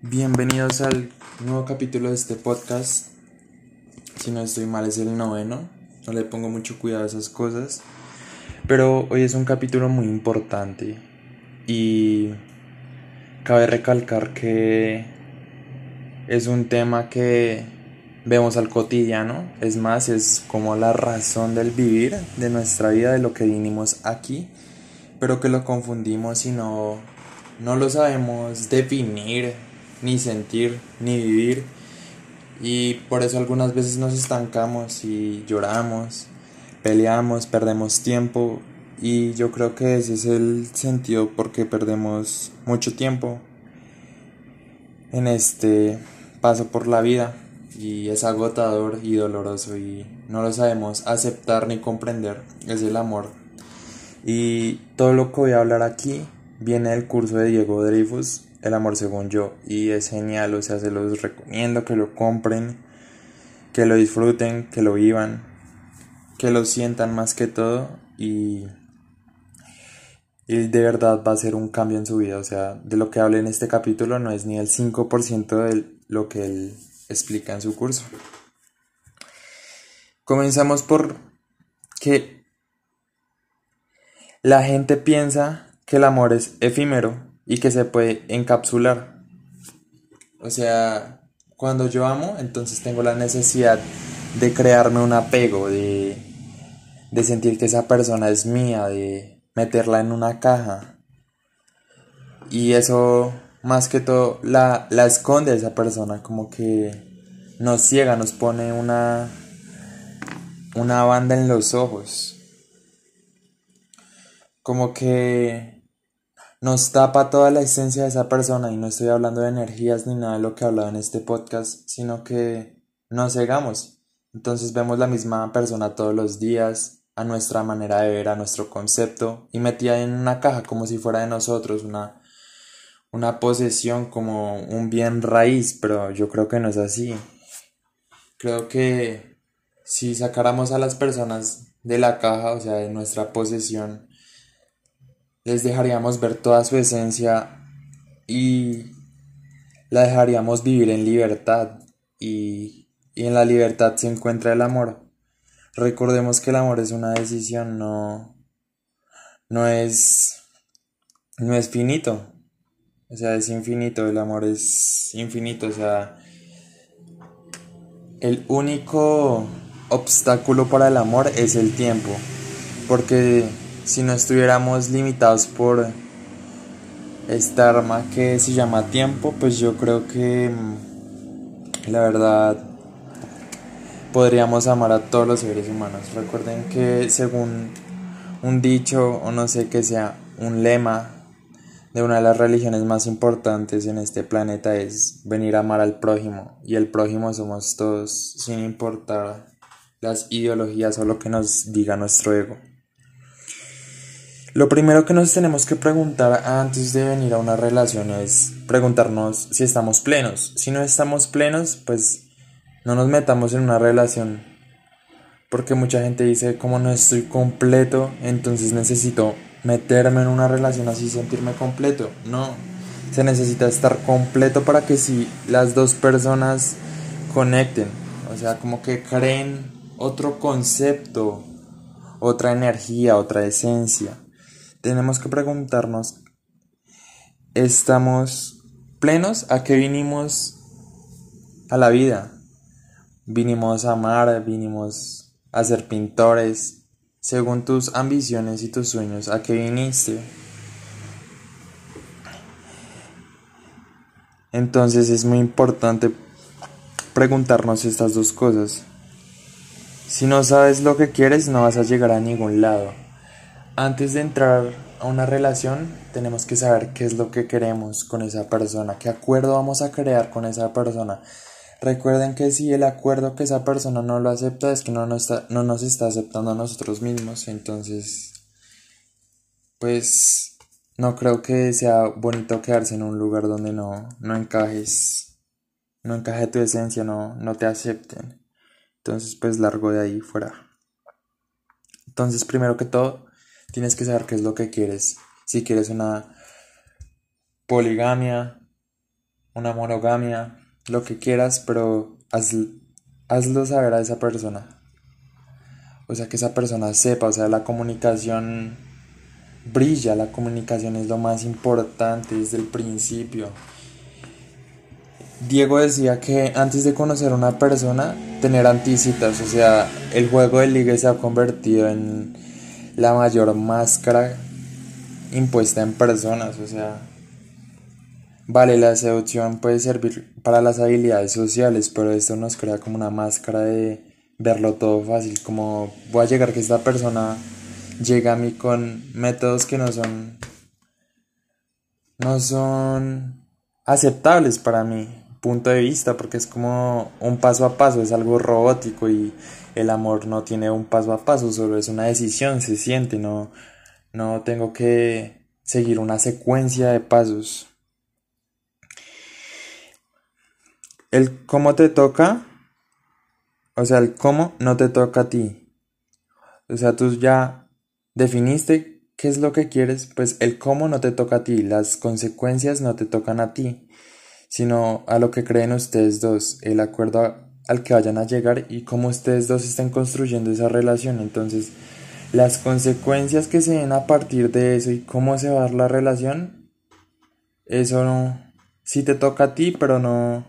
Bienvenidos al nuevo capítulo de este podcast. Si no estoy mal es el noveno. No le pongo mucho cuidado a esas cosas. Pero hoy es un capítulo muy importante. Y cabe recalcar que es un tema que vemos al cotidiano. Es más, es como la razón del vivir de nuestra vida, de lo que vinimos aquí. Pero que lo confundimos y no, no lo sabemos definir ni sentir, ni vivir. Y por eso algunas veces nos estancamos y lloramos, peleamos, perdemos tiempo. Y yo creo que ese es el sentido porque perdemos mucho tiempo en este paso por la vida. Y es agotador y doloroso y no lo sabemos aceptar ni comprender. Es el amor. Y todo lo que voy a hablar aquí viene del curso de Diego Dreyfus el amor según yo y es genial, o sea, se los recomiendo que lo compren, que lo disfruten, que lo vivan, que lo sientan más que todo y, y de verdad va a ser un cambio en su vida, o sea, de lo que hable en este capítulo no es ni el 5% de lo que él explica en su curso. Comenzamos por que la gente piensa que el amor es efímero y que se puede encapsular. O sea, cuando yo amo, entonces tengo la necesidad de crearme un apego, de, de sentir que esa persona es mía, de meterla en una caja. Y eso, más que todo, la, la esconde esa persona, como que nos ciega, nos pone una, una banda en los ojos. Como que nos tapa toda la esencia de esa persona y no estoy hablando de energías ni nada de lo que he hablado en este podcast, sino que nos cegamos. Entonces vemos la misma persona todos los días, a nuestra manera de ver, a nuestro concepto, y metida en una caja como si fuera de nosotros, una, una posesión como un bien raíz, pero yo creo que no es así. Creo que si sacáramos a las personas de la caja, o sea, de nuestra posesión, les dejaríamos ver toda su esencia y la dejaríamos vivir en libertad. Y, en la libertad se encuentra el amor. Recordemos que el amor es una decisión, no, no es, no es finito, o sea, es infinito, el amor es infinito, o sea, el único obstáculo para el amor es el tiempo, porque si no estuviéramos limitados por esta arma que se llama tiempo, pues yo creo que mm, la verdad podríamos amar a todos los seres humanos. Recuerden que según un dicho o no sé que sea un lema de una de las religiones más importantes en este planeta es venir a amar al prójimo y el prójimo somos todos sin importar las ideologías o lo que nos diga nuestro ego. Lo primero que nos tenemos que preguntar antes de venir a una relación es preguntarnos si estamos plenos. Si no estamos plenos, pues no nos metamos en una relación. Porque mucha gente dice, como no estoy completo, entonces necesito meterme en una relación así, sentirme completo. No, se necesita estar completo para que si las dos personas conecten. O sea, como que creen otro concepto, otra energía, otra esencia tenemos que preguntarnos, ¿estamos plenos? ¿A qué vinimos a la vida? Vinimos a amar, vinimos a ser pintores. Según tus ambiciones y tus sueños, ¿a qué viniste? Entonces es muy importante preguntarnos estas dos cosas. Si no sabes lo que quieres, no vas a llegar a ningún lado. Antes de entrar a una relación, tenemos que saber qué es lo que queremos con esa persona, qué acuerdo vamos a crear con esa persona. Recuerden que si el acuerdo que esa persona no lo acepta es que no nos está, no nos está aceptando a nosotros mismos. Entonces, pues no creo que sea bonito quedarse en un lugar donde no, no encajes, no encaje tu esencia, no, no te acepten. Entonces, pues largo de ahí fuera. Entonces, primero que todo, Tienes que saber qué es lo que quieres. Si quieres una poligamia una monogamia, lo que quieras, pero hazlo saber a esa persona. O sea, que esa persona sepa, o sea, la comunicación brilla, la comunicación es lo más importante desde el principio. Diego decía que antes de conocer a una persona, tener anticitas, o sea, el juego de liga se ha convertido en la mayor máscara impuesta en personas, o sea, vale, la seducción puede servir para las habilidades sociales, pero esto nos crea como una máscara de verlo todo fácil, como voy a llegar que esta persona llega a mí con métodos que no son no son aceptables para mí punto de vista porque es como un paso a paso, es algo robótico y el amor no tiene un paso a paso, solo es una decisión, se siente, no, no tengo que seguir una secuencia de pasos. El cómo te toca, o sea, el cómo no te toca a ti. O sea, tú ya definiste qué es lo que quieres, pues el cómo no te toca a ti, las consecuencias no te tocan a ti sino a lo que creen ustedes dos, el acuerdo al que vayan a llegar y cómo ustedes dos estén construyendo esa relación. Entonces, las consecuencias que se den a partir de eso y cómo se va a dar la relación, eso no, sí te toca a ti, pero no,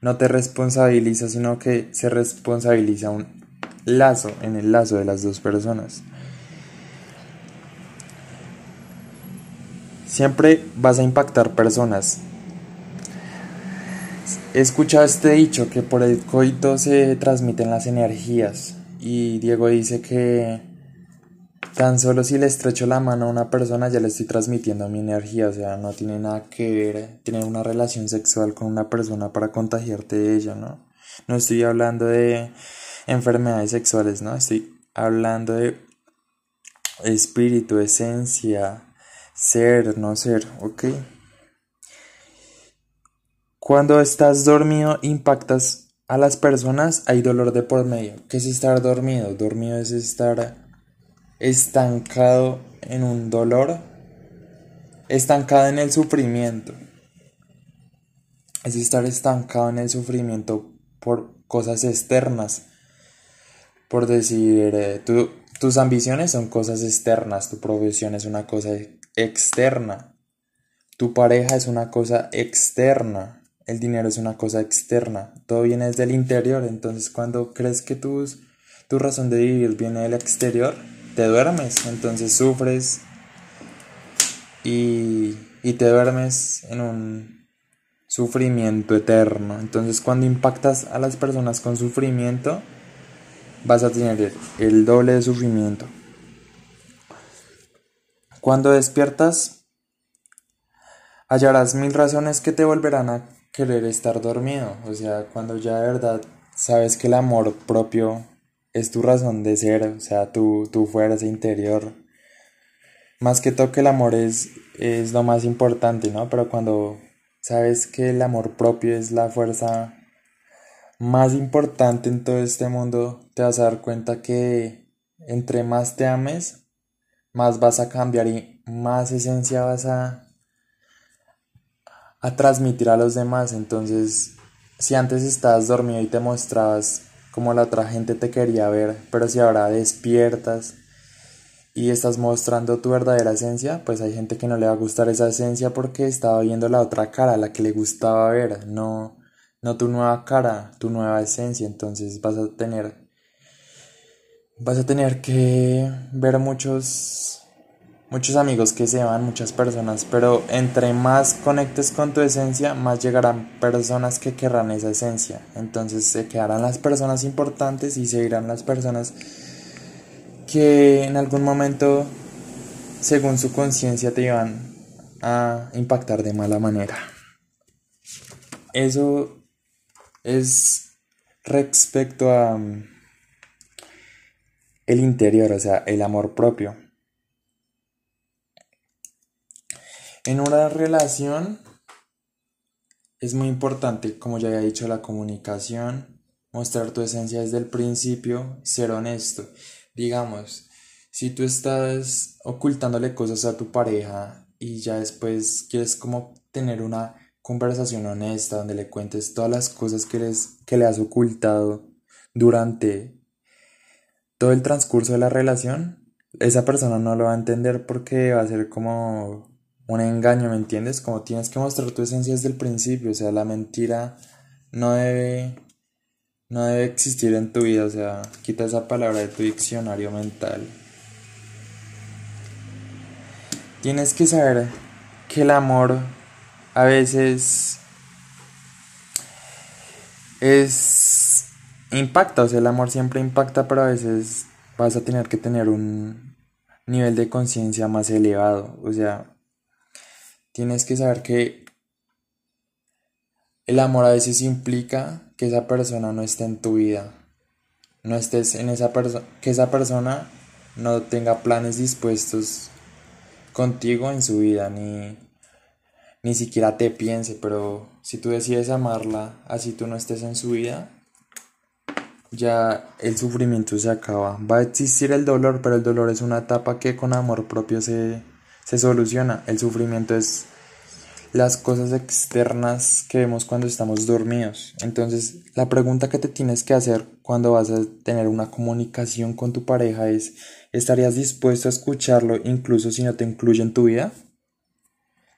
no te responsabiliza, sino que se responsabiliza un lazo, en el lazo de las dos personas. Siempre vas a impactar personas, He escuchado este dicho que por el coito se transmiten las energías y Diego dice que tan solo si le estrecho la mano a una persona ya le estoy transmitiendo mi energía, o sea, no tiene nada que ver tener una relación sexual con una persona para contagiarte de ella, ¿no? No estoy hablando de enfermedades sexuales, ¿no? Estoy hablando de espíritu, esencia, ser, no ser, ¿ok? Cuando estás dormido impactas a las personas, hay dolor de por medio. ¿Qué es estar dormido? Dormido es estar estancado en un dolor, estancado en el sufrimiento. Es estar estancado en el sufrimiento por cosas externas. Por decir, eh, tus ambiciones son cosas externas, tu profesión es una cosa externa, tu pareja es una cosa externa el dinero es una cosa externa, todo viene desde el interior, entonces cuando crees que tu, tu razón de vivir viene del exterior, te duermes, entonces sufres y, y te duermes en un sufrimiento eterno. Entonces cuando impactas a las personas con sufrimiento, vas a tener el doble de sufrimiento. Cuando despiertas, hallarás mil razones que te volverán a querer estar dormido. O sea, cuando ya de verdad sabes que el amor propio es tu razón de ser, o sea, tu, tu fuerza interior. Más que todo que el amor es, es lo más importante, ¿no? Pero cuando sabes que el amor propio es la fuerza más importante en todo este mundo, te vas a dar cuenta que entre más te ames, más vas a cambiar y más esencia vas a a transmitir a los demás. Entonces, si antes estabas dormido y te mostrabas como la otra gente te quería ver, pero si ahora despiertas y estás mostrando tu verdadera esencia, pues hay gente que no le va a gustar esa esencia porque estaba viendo la otra cara, la que le gustaba ver, no, no tu nueva cara, tu nueva esencia. Entonces vas a tener, vas a tener que ver muchos muchos amigos que se van, muchas personas, pero entre más conectes con tu esencia, más llegarán personas que querrán esa esencia. Entonces se quedarán las personas importantes y se irán las personas que en algún momento, según su conciencia, te iban a impactar de mala manera. Eso es respecto a mm, el interior, o sea, el amor propio. En una relación es muy importante, como ya había dicho, la comunicación, mostrar tu esencia desde el principio, ser honesto. Digamos, si tú estás ocultándole cosas a tu pareja y ya después quieres como tener una conversación honesta donde le cuentes todas las cosas que, que le has ocultado durante todo el transcurso de la relación, esa persona no lo va a entender porque va a ser como un engaño, ¿me entiendes? Como tienes que mostrar tu esencia desde el principio, o sea, la mentira no debe no debe existir en tu vida, o sea, quita esa palabra de tu diccionario mental. Tienes que saber que el amor a veces es impacta, o sea, el amor siempre impacta, pero a veces vas a tener que tener un nivel de conciencia más elevado, o sea, tienes que saber que el amor a veces implica que esa persona no esté en tu vida, no estés en esa persona, que esa persona no tenga planes dispuestos contigo en su vida, ni ni siquiera te piense, pero si tú decides amarla, así tú no estés en su vida, ya el sufrimiento se acaba. Va a existir el dolor, pero el dolor es una etapa que con amor propio se, se soluciona. El sufrimiento es las cosas externas que vemos cuando estamos dormidos. Entonces, la pregunta que te tienes que hacer cuando vas a tener una comunicación con tu pareja es, ¿estarías dispuesto a escucharlo incluso si no te incluye en tu vida?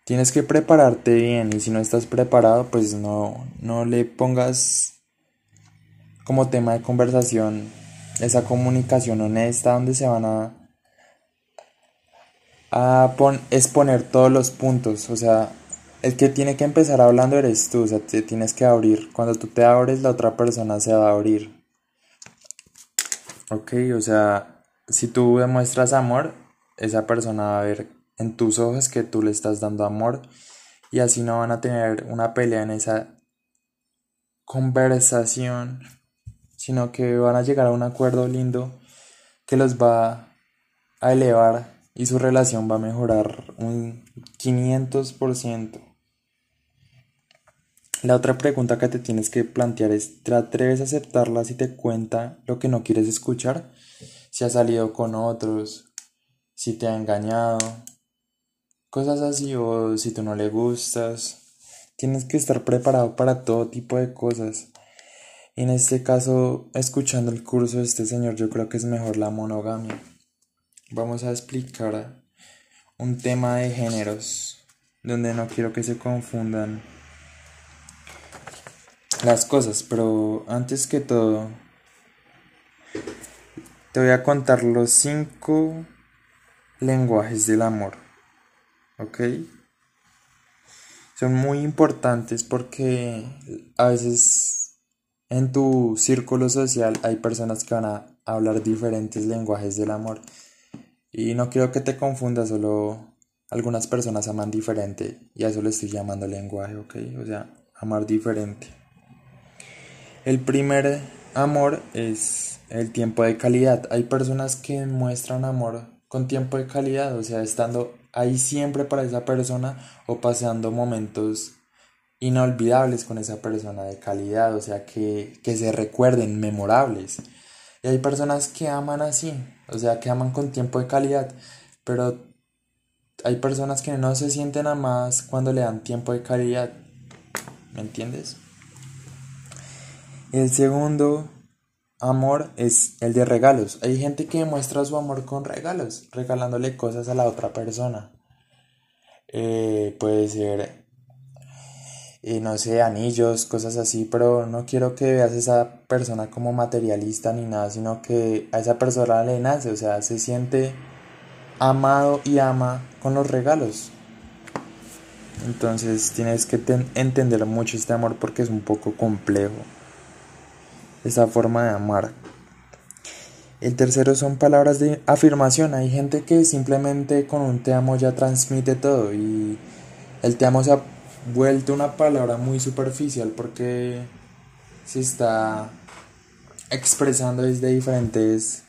Tienes que prepararte bien y si no estás preparado, pues no, no le pongas como tema de conversación esa comunicación honesta donde se van a, a exponer todos los puntos. O sea, el que tiene que empezar hablando eres tú, o sea, te tienes que abrir. Cuando tú te abres, la otra persona se va a abrir. Ok, o sea, si tú demuestras amor, esa persona va a ver en tus ojos que tú le estás dando amor y así no van a tener una pelea en esa conversación, sino que van a llegar a un acuerdo lindo que los va a elevar y su relación va a mejorar un 500%. La otra pregunta que te tienes que plantear es, ¿te atreves a aceptarla si te cuenta lo que no quieres escuchar? Si ha salido con otros, si te ha engañado, cosas así o si tú no le gustas. Tienes que estar preparado para todo tipo de cosas. En este caso, escuchando el curso de este señor, yo creo que es mejor la monogamia. Vamos a explicar un tema de géneros, donde no quiero que se confundan las cosas, pero antes que todo, te voy a contar los cinco lenguajes del amor. ¿ok? Son muy importantes porque a veces en tu círculo social hay personas que van a hablar diferentes lenguajes del amor. Y no quiero que te confundas, solo algunas personas aman diferente y a eso le estoy llamando lenguaje, ¿ok? O sea, amar diferente. El primer amor es el tiempo de calidad. Hay personas que muestran amor con tiempo de calidad, o sea, estando ahí siempre para esa persona o pasando momentos inolvidables con esa persona de calidad, o sea, que, que se recuerden, memorables. Y hay personas que aman así, o sea, que aman con tiempo de calidad, pero hay personas que no se sienten amadas cuando le dan tiempo de calidad. ¿Me entiendes? El segundo amor es el de regalos. Hay gente que demuestra su amor con regalos, regalándole cosas a la otra persona. Eh, puede ser, eh, no sé, anillos, cosas así, pero no quiero que veas a esa persona como materialista ni nada, sino que a esa persona le nace, o sea, se siente amado y ama con los regalos. Entonces tienes que entender mucho este amor porque es un poco complejo esa forma de amar. El tercero son palabras de afirmación. Hay gente que simplemente con un te amo ya transmite todo y el te amo se vuelto una palabra muy superficial porque se está expresando desde diferentes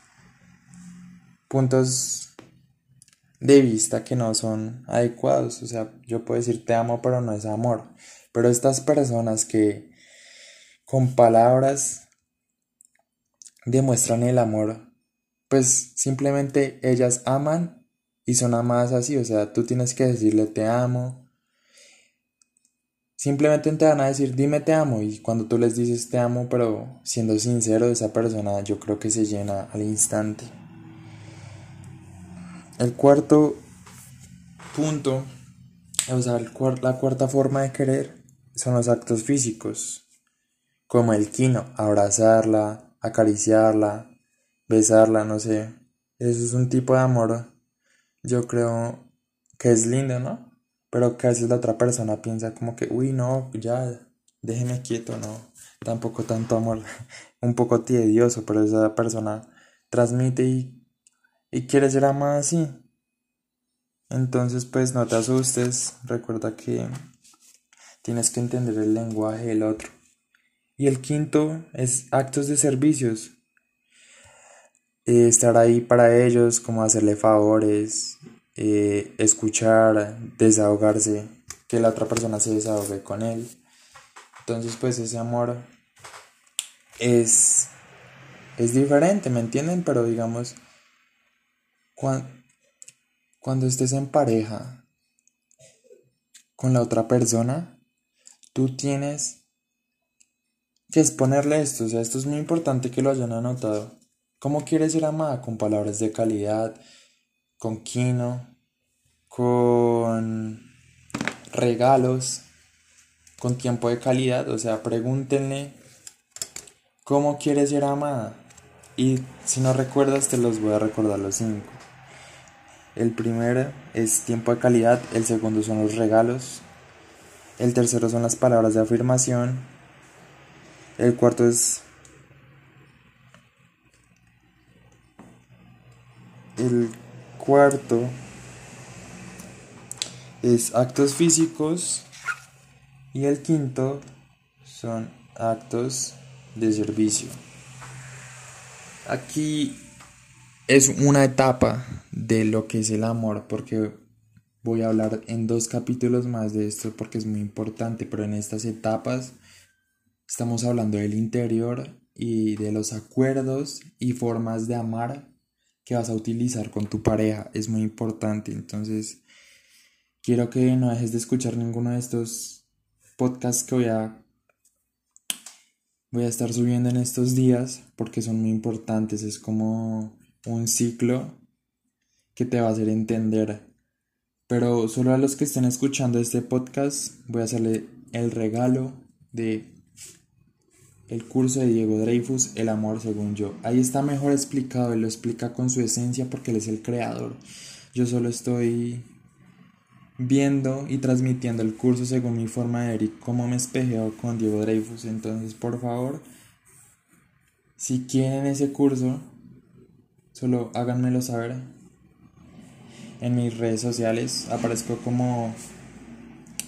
puntos de vista que no son adecuados. O sea, yo puedo decir te amo, pero no es amor. Pero estas personas que con palabras demuestran el amor, pues simplemente ellas aman y son amadas así, o sea, tú tienes que decirle te amo simplemente te van a decir dime te amo y cuando tú les dices te amo pero siendo sincero esa persona yo creo que se llena al instante. El cuarto punto, o sea, la cuarta forma de querer son los actos físicos, como el quino, abrazarla, acariciarla, besarla, no sé. Eso es un tipo de amor, yo creo que es lindo, ¿no? Pero que a veces la otra persona piensa como que, uy, no, ya, déjeme quieto, no. Tampoco tanto amor, un poco tedioso, pero esa persona transmite y, y quiere ser amada así. Entonces, pues no te asustes, recuerda que tienes que entender el lenguaje del otro. Y el quinto es actos de servicios. Eh, estar ahí para ellos, como hacerle favores, eh, escuchar, desahogarse, que la otra persona se desahogue con él. Entonces, pues ese amor es, es diferente, ¿me entienden? Pero digamos, cuando, cuando estés en pareja con la otra persona, tú tienes que exponerle esto, o sea, esto es muy importante que lo hayan anotado. ¿Cómo quieres ser amada? Con palabras de calidad, con quino, con regalos, con tiempo de calidad, o sea, pregúntenle cómo quieres ser amada. Y si no recuerdas, te los voy a recordar los cinco. El primero es tiempo de calidad, el segundo son los regalos, el tercero son las palabras de afirmación, el cuarto es el cuarto es actos físicos y el quinto son actos de servicio. Aquí es una etapa de lo que es el amor, porque voy a hablar en dos capítulos más de esto porque es muy importante, pero en estas etapas estamos hablando del interior y de los acuerdos y formas de amar que vas a utilizar con tu pareja. Es muy importante, entonces quiero que no dejes de escuchar ninguno de estos podcasts que voy a voy a estar subiendo en estos días porque son muy importantes, es como un ciclo que te va a hacer entender. Pero solo a los que estén escuchando este podcast voy a hacerle el regalo de el curso de Diego Dreyfus, El amor según yo. Ahí está mejor explicado, él lo explica con su esencia porque él es el creador. Yo solo estoy viendo y transmitiendo el curso según mi forma de ver y cómo me espejeo con Diego Dreyfus. Entonces, por favor, si quieren ese curso, Solo háganmelo saber. En mis redes sociales aparezco como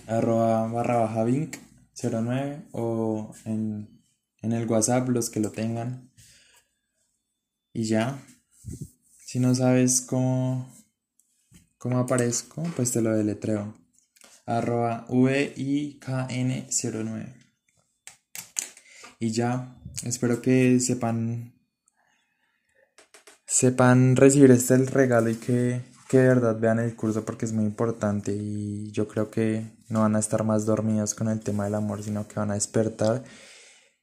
arroba barra baja 09 o en, en el WhatsApp los que lo tengan. Y ya. Si no sabes cómo, cómo aparezco, pues te lo deletreo. Arroba VIKN09. Y ya, espero que sepan sepan recibir este regalo y que, que de verdad vean el curso porque es muy importante y yo creo que no van a estar más dormidos con el tema del amor, sino que van a despertar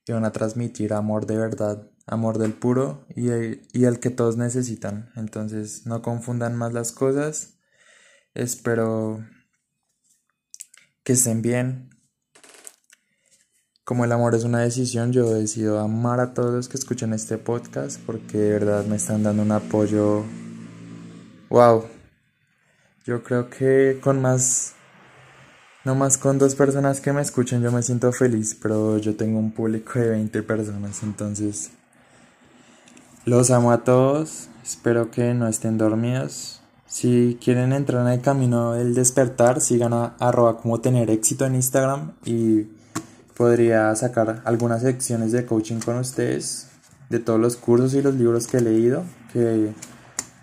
y van a transmitir amor de verdad, amor del puro y y el que todos necesitan. Entonces no confundan más las cosas. Espero que estén bien, como el amor es una decisión, yo decido amar a todos los que escuchan este podcast porque de verdad me están dando un apoyo. ¡Wow! Yo creo que con más. No más con dos personas que me escuchen yo me siento feliz, pero yo tengo un público de 20 personas, entonces. Los amo a todos, espero que no estén dormidos. Si quieren entrar en el camino del despertar, sigan a arroba como tener éxito en Instagram y podría sacar algunas secciones de coaching con ustedes de todos los cursos y los libros que he leído que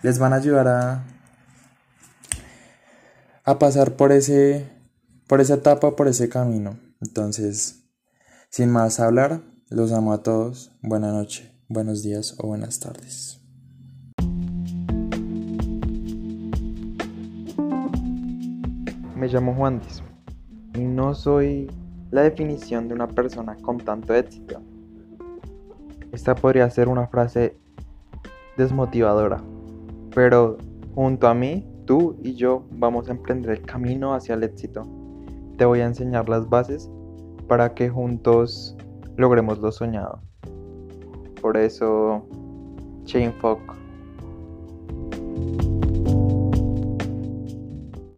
les van a ayudar a a pasar por ese por esa etapa, por ese camino. Entonces, sin más hablar, los amo a todos. Buenas noches, buenos días o buenas tardes. Me llamo Juan y no soy la definición de una persona con tanto éxito. Esta podría ser una frase desmotivadora, pero junto a mí, tú y yo vamos a emprender el camino hacia el éxito. Te voy a enseñar las bases para que juntos logremos lo soñado. Por eso, Chain Folk